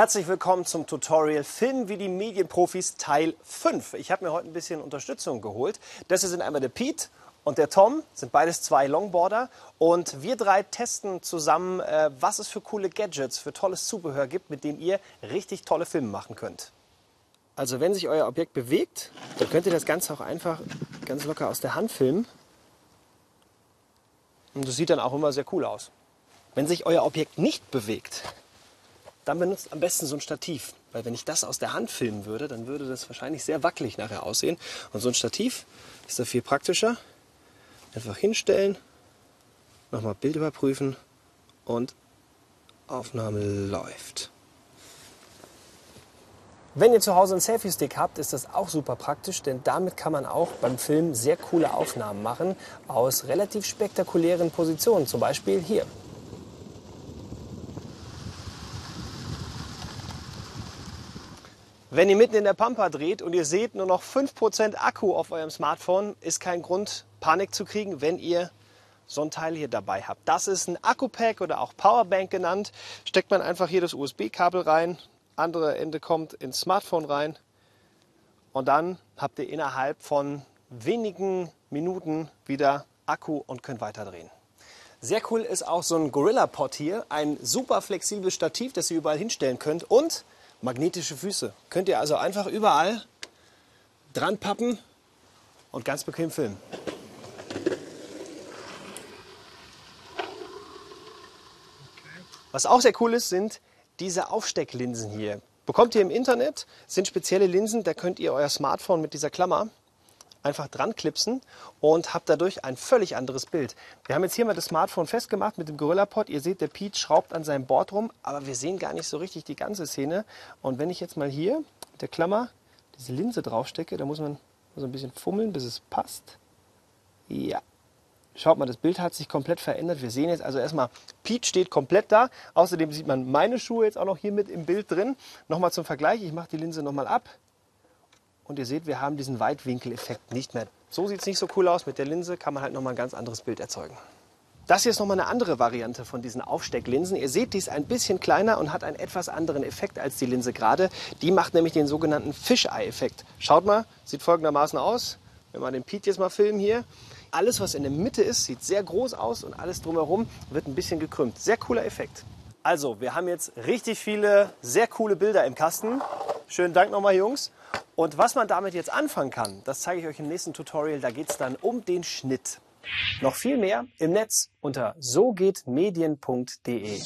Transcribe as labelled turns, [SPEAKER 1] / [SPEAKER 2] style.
[SPEAKER 1] Herzlich willkommen zum Tutorial Film wie die Medienprofis Teil 5. Ich habe mir heute ein bisschen Unterstützung geholt. Das hier sind einmal der Pete und der Tom, sind beides zwei Longboarder. Und wir drei testen zusammen, äh, was es für coole Gadgets, für tolles Zubehör gibt, mit dem ihr richtig tolle Filme machen könnt. Also wenn sich euer Objekt bewegt, dann könnt ihr das Ganze auch einfach ganz locker aus der Hand filmen. Und das sieht dann auch immer sehr cool aus. Wenn sich euer Objekt nicht bewegt, dann benutzt am besten so ein Stativ. Weil wenn ich das aus der Hand filmen würde, dann würde das wahrscheinlich sehr wackelig nachher aussehen. Und so ein Stativ ist da viel praktischer. Einfach hinstellen, nochmal Bild überprüfen und Aufnahme läuft. Wenn ihr zu Hause einen Selfie-Stick habt, ist das auch super praktisch, denn damit kann man auch beim Film sehr coole Aufnahmen machen aus relativ spektakulären Positionen, zum Beispiel hier. Wenn ihr mitten in der Pampa dreht und ihr seht nur noch 5% Akku auf eurem Smartphone, ist kein Grund, Panik zu kriegen, wenn ihr so ein Teil hier dabei habt. Das ist ein Akku-Pack oder auch Powerbank genannt. Steckt man einfach hier das USB-Kabel rein, andere Ende kommt ins Smartphone rein und dann habt ihr innerhalb von wenigen Minuten wieder Akku und könnt weiterdrehen. Sehr cool ist auch so ein Gorilla Pod hier, ein super flexibles Stativ, das ihr überall hinstellen könnt und magnetische Füße. Könnt ihr also einfach überall dran pappen und ganz bequem filmen. Was auch sehr cool ist, sind diese Aufstecklinsen hier. Bekommt ihr im Internet, sind spezielle Linsen, da könnt ihr euer Smartphone mit dieser Klammer einfach dran klipsen und habt dadurch ein völlig anderes Bild. Wir haben jetzt hier mal das Smartphone festgemacht mit dem Gorilla Pod. Ihr seht, der Pete schraubt an seinem Board rum, aber wir sehen gar nicht so richtig die ganze Szene. Und wenn ich jetzt mal hier mit der Klammer diese Linse draufstecke, da muss man so ein bisschen fummeln, bis es passt. Ja. Schaut mal, das Bild hat sich komplett verändert. Wir sehen jetzt also erstmal, Pete steht komplett da. Außerdem sieht man meine Schuhe jetzt auch noch hier mit im Bild drin. Nochmal zum Vergleich, ich mache die Linse nochmal ab. Und ihr seht, wir haben diesen Weitwinkeleffekt nicht mehr. So sieht es nicht so cool aus. Mit der Linse kann man halt nochmal ein ganz anderes Bild erzeugen. Das hier ist nochmal eine andere Variante von diesen Aufstecklinsen. Ihr seht, die ist ein bisschen kleiner und hat einen etwas anderen Effekt als die Linse gerade. Die macht nämlich den sogenannten Fisheye-Effekt. Schaut mal, sieht folgendermaßen aus. Wenn wir den Pete jetzt mal filmen hier. Alles, was in der Mitte ist, sieht sehr groß aus und alles drumherum wird ein bisschen gekrümmt. Sehr cooler Effekt. Also, wir haben jetzt richtig viele sehr coole Bilder im Kasten. Schönen Dank nochmal, Jungs. Und was man damit jetzt anfangen kann, das zeige ich euch im nächsten Tutorial. Da geht es dann um den Schnitt. Noch viel mehr im Netz unter sogehtmedien.de.